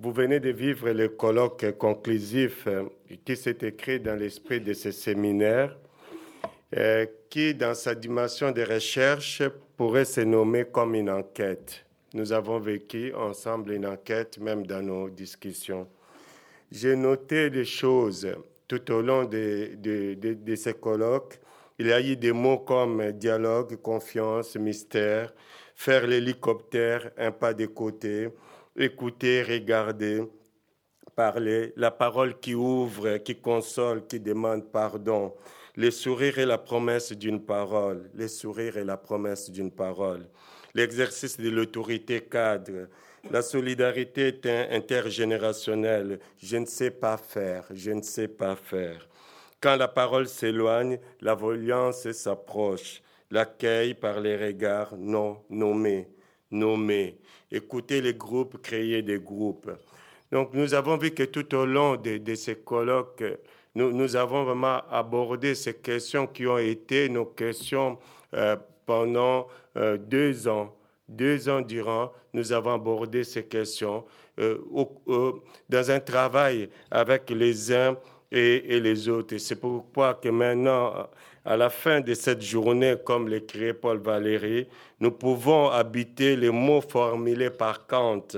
vous venez de vivre le colloque conclusif euh, qui s'est écrit dans l'esprit de ce séminaire, euh, qui, dans sa dimension de recherche, pourrait se nommer comme une enquête. Nous avons vécu ensemble une enquête, même dans nos discussions. J'ai noté des choses tout au long de, de, de, ces colloques. Il y a eu des mots comme dialogue, confiance, mystère, faire l'hélicoptère, un pas de côté, écouter, regarder, parler, la parole qui ouvre, qui console, qui demande pardon, le sourire et la promesse d'une parole, le sourire et la promesse d'une parole, l'exercice de l'autorité cadre, la solidarité intergénérationnelle, je ne sais pas faire, je ne sais pas faire. Quand la parole s'éloigne, la violence s'approche, l'accueil par les regards non nommés, nommés, écouter les groupes, créer des groupes. Donc nous avons vu que tout au long de, ces colloques, nous, nous, avons vraiment abordé ces questions qui ont été nos questions euh, pendant euh, deux ans. Deux ans durant, nous avons abordé ces questions euh, dans un travail avec les uns et, les autres. Et c'est pourquoi que maintenant, à la fin de cette journée, comme l'écrit Paul Valéry, nous pouvons habiter les mots formulés par Kant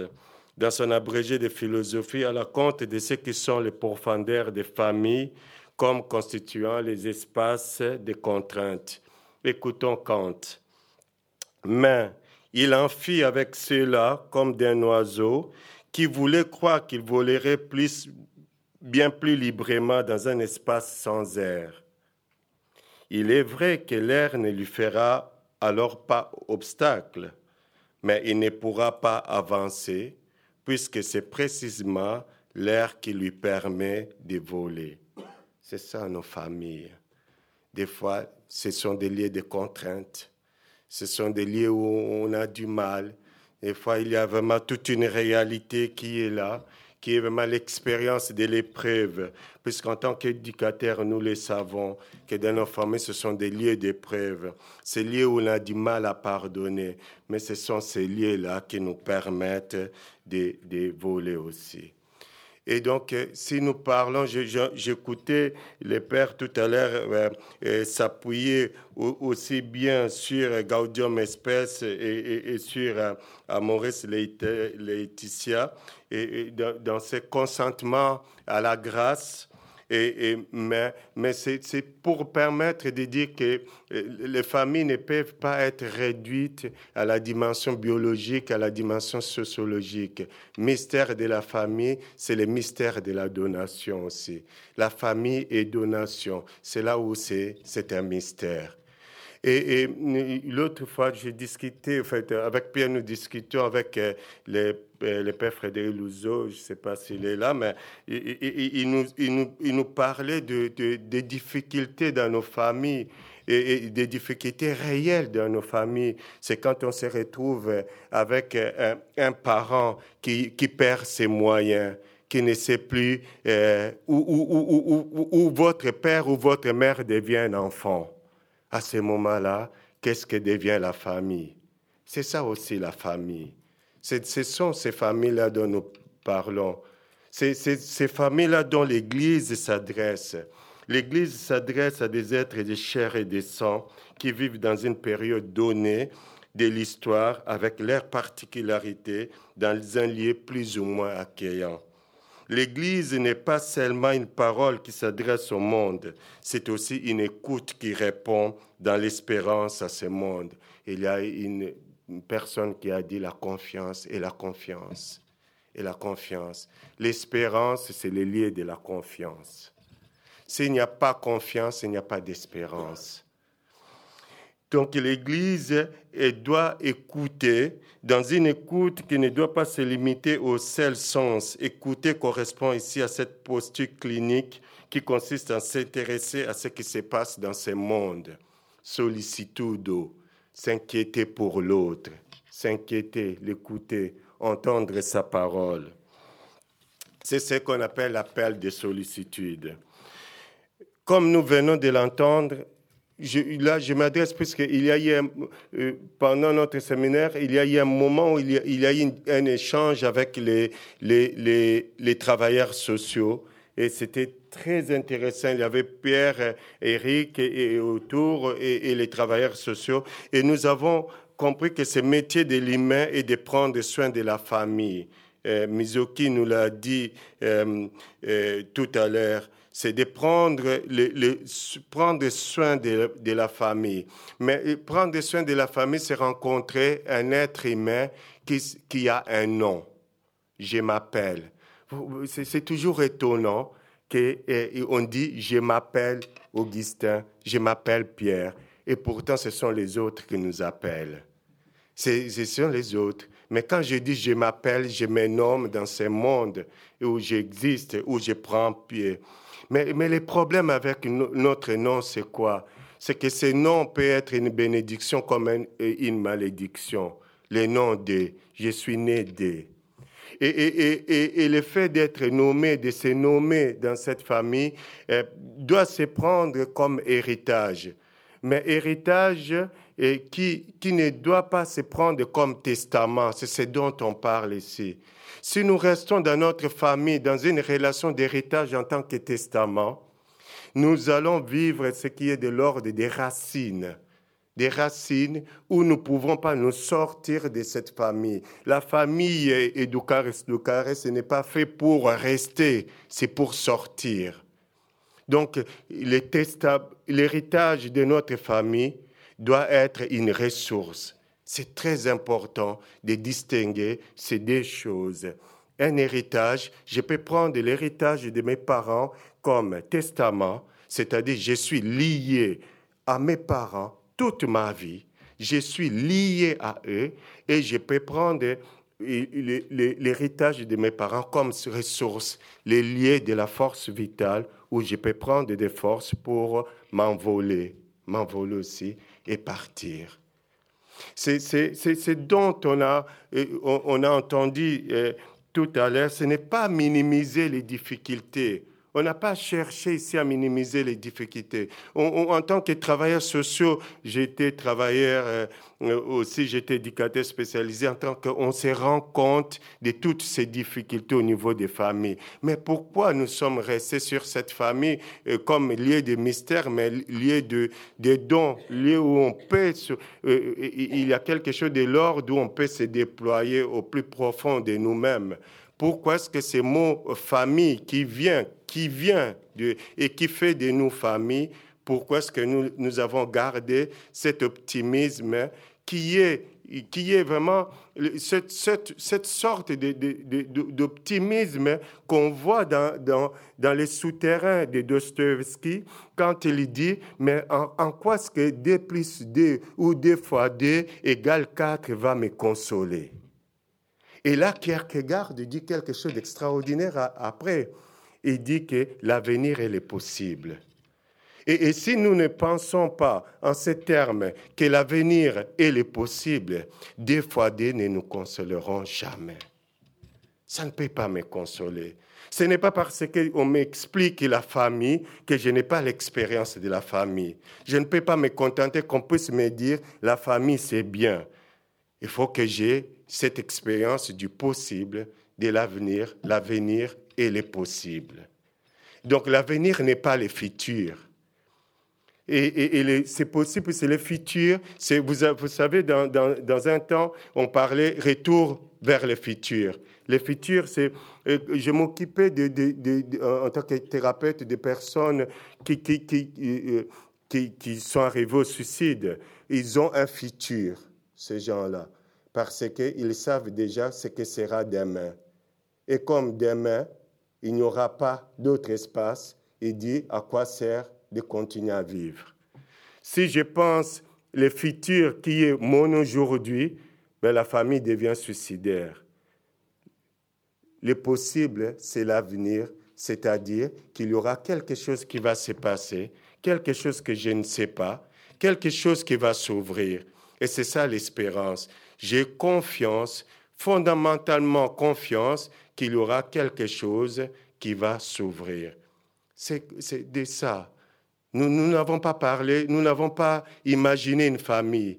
dans son abrégé de philosophie à la compte de ce qui sont les profondeurs des familles comme constituant les espaces de contraintes. Écoutons Kant. Mais il en fit avec cela comme d'un oiseau qui voulait croire qu'il volerait plus, bien plus librement dans un espace sans air. Il est vrai que l'air ne lui fera alors pas obstacle, mais il ne pourra pas avancer puisque c'est précisément l'air qui lui permet de voler. C'est ça nos familles. Des fois, ce sont des lieux de contraintes. Ce sont des lieux où on a du mal. Des fois, il y a vraiment toute une réalité qui est là qui est vraiment l'expérience de l'épreuve, puisqu'en tant qu'éducateurs, nous le savons, que dans nos familles, ce sont des lieux d'épreuve, ces lieux où on a du mal à pardonner, mais ce sont ces lieux-là qui nous permettent de, de voler aussi. Et donc, euh, si nous parlons, j'écoutais les pères tout à l'heure euh, euh, s'appuyer aussi bien sur Gaudium Espèce et, sur Maurice Laetitia, et, dans, dans ce consentement à la grâce et, mais mais c'est pour permettre de dire que euh, les familles ne peuvent pas être réduites à la dimension biologique, à la dimension sociologique. Mystère de la famille, c'est le mystère de la donation aussi. La famille et donation, c'est là où c'est un mystère. Et, l'autre fois, j'ai discuté, en fait, avec Pierre, nous discutions avec euh, les, euh, le père Frédéric Louzeau, je ne sais pas s'il est là, mais il, nous, nous, il, nous, parlait de, des difficultés dans nos familles et, des difficultés réelles dans nos familles. C'est quand on se retrouve avec un, un parent qui, qui, perd ses moyens qui ne sait plus euh, où, où, où, où, votre père ou votre mère devient enfant à ce moment-là, qu'est-ce que devient la famille? C'est ça aussi la famille. Ce sont ces familles-là dont nous parlons. C'est ces familles-là dont l'Église s'adresse. L'Église s'adresse à des êtres de chair et de sang qui vivent dans une période donnée de l'histoire avec leurs particularités dans un lieu plus ou moins accueillant. L'Église n'est pas seulement une parole qui s'adresse au monde, c'est aussi une écoute qui répond dans l'espérance à ce monde. Il y a une, personne qui a dit la confiance et la confiance et la confiance. L'espérance, c'est le lieu de la confiance. S'il n'y a pas confiance, il n'y a pas d'espérance. Donc l'Église doit écouter dans une écoute qui ne doit pas se limiter au seul sens. Écouter correspond ici à cette posture clinique qui consiste à s'intéresser à ce qui se passe dans ce monde. Sollicitudo, s'inquiéter pour l'autre, s'inquiéter, l'écouter, entendre sa parole. C'est ce qu'on appelle l'appel de sollicitude. Comme nous venons de l'entendre, là, je m'adresse puisqu'il y a eu, euh, pendant notre séminaire, il y a eu un moment où il y a, eu un échange avec les, travailleurs sociaux. Et c'était très intéressant. Il y avait Pierre, Eric et, autour et, les travailleurs sociaux. Et nous avons compris que ce métier de l'humain est de prendre soin de la famille. Euh, Mizoki nous l'a dit euh, euh, tout à l'heure c'est de prendre, prendre soin de, la famille. Mais prendre soin de la famille, c'est rencontrer un être humain qui, qui a un nom. Je m'appelle. C'est toujours étonnant qu'on dit je m'appelle Augustin, je m'appelle Pierre, et pourtant ce sont les autres qui nous appellent. Ce sont les autres. Mais quand je dis je m'appelle, je me nomme dans ce monde où j'existe, où je prends pied. Mais, mais le problème avec notre nom, c'est quoi? C'est que ce nom peut être une bénédiction comme une, malédiction. Le nom de, je suis né de. Et, et, et, le fait d'être nommé, de se nommer dans cette famille, euh, doit se prendre comme héritage. Mais héritage qui, qui ne doit pas se prendre comme testament, c'est ce dont on parle ici. Si nous restons dans notre famille, dans une relation d'héritage en tant que testament, nous allons vivre ce qui est de l'ordre des racines des racines où nous ne pouvons pas nous sortir de cette famille. La famille Educaris ce n'est pas fait pour rester, c'est pour sortir. Donc, l'héritage de notre famille doit être une ressource. C'est très important de distinguer ces deux choses. Un héritage, je peux prendre l'héritage de mes parents comme testament, c'est-à-dire je suis lié à mes parents toute ma vie, je suis lié à eux et je peux prendre l'héritage de mes parents comme ressource, les liés de la force vitale, où je peux prendre des forces pour m'envoler, m'envoler aussi et partir. C'est dont on a, on a entendu euh, tout à l'heure, ce n'est pas minimiser les difficultés. On n'a pas cherché ici à minimiser les difficultés. en tant que travailleur social, j'étais travailleur euh, euh, aussi, j'étais éducateur spécialisé en tant qu'on se rend compte de toutes ces difficultés au niveau des familles. Mais pourquoi nous sommes restés sur cette famille euh, comme lieu de mystère, mais lieu de, de dons, lieu où on peut, il y a quelque chose de l'ordre où on peut se déployer au plus profond de nous-mêmes? Pourquoi est-ce que ce mot famille qui vient, qui vient et qui fait de nous famille, pourquoi est-ce que nous, avons gardé cet optimisme qui est, qui est vraiment cette, cette, cette sorte d'optimisme qu'on voit dans, dans, dans, les souterrains de Dostoevsky quand il dit, mais en, en quoi est-ce que 2 plus 2 ou 2 fois 2 égale 4 va me consoler? Et là, Kierkegaard dit quelque chose d'extraordinaire après. Il dit que l'avenir, est possible. Et, si nous ne pensons pas en ces termes que l'avenir est possible, des fois des ne nous consoleront jamais. Ça ne peut pas me consoler. Ce n'est pas parce qu'on m'explique la famille que je n'ai pas l'expérience de la famille. Je ne peux pas me contenter qu'on puisse me dire la famille c'est bien. Il faut que j'ai cette expérience du possible, de l'avenir. L'avenir est le possible. Donc l'avenir n'est pas le futur. Et, c'est possible, c'est le futur. Vous, vous savez, dans, un temps, on parlait retour vers le futur. Le futur, c'est. Euh, je m'occupais en tant que thérapeute des personnes euh, qui, qui sont arrivées au suicide. Ils ont un futur, ces gens-là parce qu'ils savent déjà ce que sera demain. Et comme demain, il n'y aura pas d'autre espace, il dit à quoi sert de continuer à vivre. Si je pense le futur qui est mon aujourd'hui, ben la famille devient suicidaire. Le possible, c'est l'avenir, c'est-à-dire qu'il y aura quelque chose qui va se passer, quelque chose que je ne sais pas, quelque chose qui va s'ouvrir. Et c'est ça l'espérance. J'ai confiance, fondamentalement confiance, qu'il y aura quelque chose qui va s'ouvrir. C'est de ça. Nous n'avons pas parlé, nous n'avons pas imaginé une famille,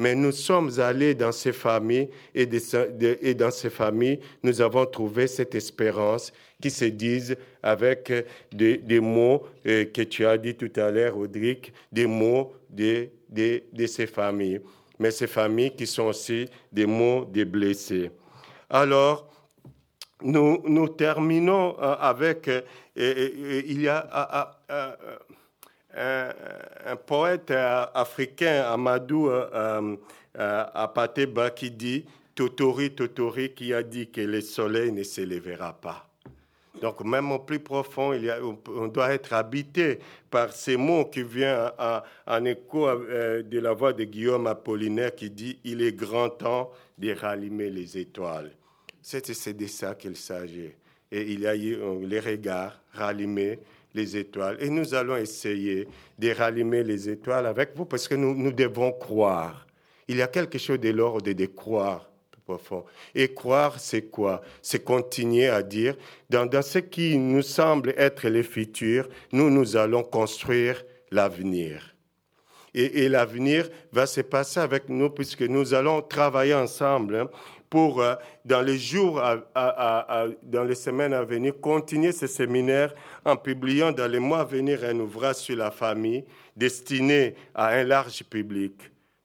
mais nous sommes allés dans ces familles et, dans ces familles, nous avons trouvé cette espérance qui se disent avec des, mots euh, que tu as dit tout à l'heure, Audric, des mots de, de ces familles, mais ces familles qui sont aussi des mots des blessés. Alors, nous, terminons euh, avec, euh, il y a un, poète africain, Amadou Apateba, qui dit, Totori, Totori, qui a dit que le soleil ne se lèvera pas. Donc même au plus profond, on doit être habité par ces mots qui viennent en écho euh, de la voix de Guillaume Apollinaire qui dit « Il est grand temps de rallumer les étoiles ». C'est de ça qu'il s'agit. Et il y a eu euh, les regards, rallumer les étoiles. Et nous allons essayer de rallumer les étoiles avec vous parce que nous, nous devons croire. Il y a quelque chose de l'ordre de croire Et croire, c'est quoi? C'est continuer à dire, dans, ce qui nous semble être le futur, nous, nous allons construire l'avenir. Et, et l'avenir va se passer avec nous puisque nous allons travailler ensemble hein, pour, euh, dans les jours, dans les semaines à venir, continuer ce séminaire en publiant dans les mois à venir un ouvrage sur la famille destiné à un large public.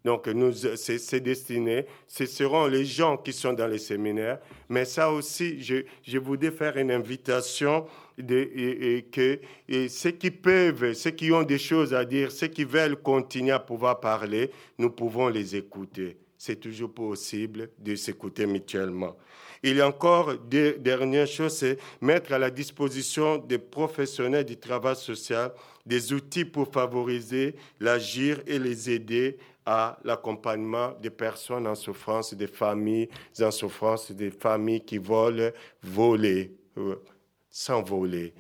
Donc, c'est destiné. Ce seront les gens qui sont dans les séminaires. Mais ça aussi, je, je voudrais faire une invitation de, et, que ceux qui peuvent, ceux qui ont des choses à dire, ceux qui veulent continuer à pouvoir parler, nous pouvons les écouter. C'est toujours possible de s'écouter mutuellement. Il y a encore des dernières choses, c'est mettre à la disposition des professionnels du travail social des outils pour favoriser l'agir et les aider à l'accompagnement des personnes en souffrance, des familles en souffrance, des familles qui volent, voler, euh, sans voler.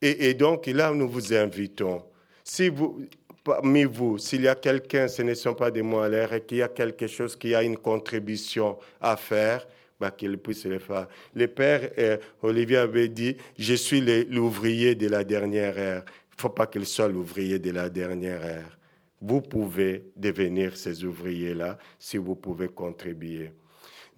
Et, et, donc là, nous vous invitons. Si vous, parmi vous, s'il y a quelqu'un, ce ne sont pas des mots à l'air, et qu'il y a quelque chose qui a une contribution à faire, bah, qu'il puisse le faire. Le père euh, Olivier avait dit, je suis l'ouvrier de la dernière ère. Il ne faut pas qu'il soit l'ouvrier de la dernière ère vous pouvez devenir ces ouvriers-là si vous pouvez contribuer.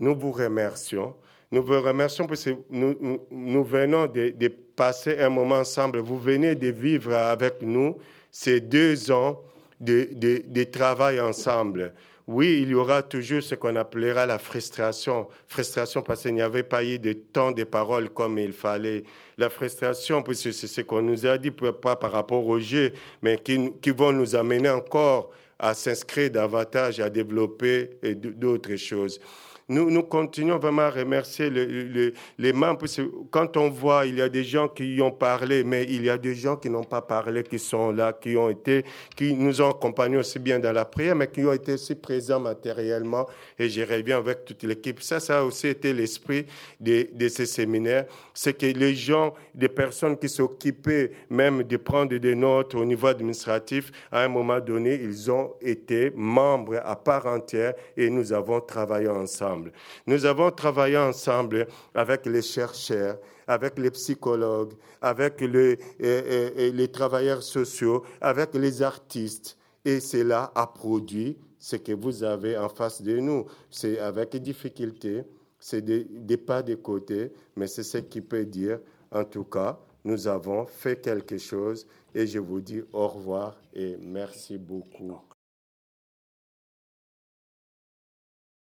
Nous vous remercions. Nous vous remercions parce que nous, venons de, passer un moment ensemble. Vous venez de vivre avec nous ces deux ans de, de, travail ensemble oui, il y aura toujours ce qu'on appellera la frustration. Frustration parce qu'il n'y avait pas eu de temps de parole comme il fallait. La frustration, puisque c'est ce qu'on nous a dit, pas par rapport au jeu, mais qui, qui vont nous amener encore à s'inscrire davantage, à développer d'autres choses nous, continuons vraiment à remercier les membres. Quand on voit, il y a des gens qui ont parlé, mais il y a des gens qui n'ont pas parlé, qui sont là, qui ont été, qui nous ont accompagnés aussi bien dans la prière, mais qui ont été aussi présents matériellement. Et j'irai bien avec toute l'équipe. Ça, ça a aussi été l'esprit de, de ces séminaires. C'est que les gens, des personnes qui s'occupaient même de prendre des notes au niveau administratif, à un moment donné, ils ont été membres à part entière et nous avons travaillé ensemble. Nous avons travaillé ensemble avec les chercheurs, avec les psychologues, avec les, travailleurs sociaux, avec les artistes. Et cela a produit ce que vous avez en face de nous. C'est avec difficulté, c'est des, des pas de côté, mais c'est ce qui peut dire, en tout cas, nous avons fait quelque chose et je vous dis au revoir et merci beaucoup.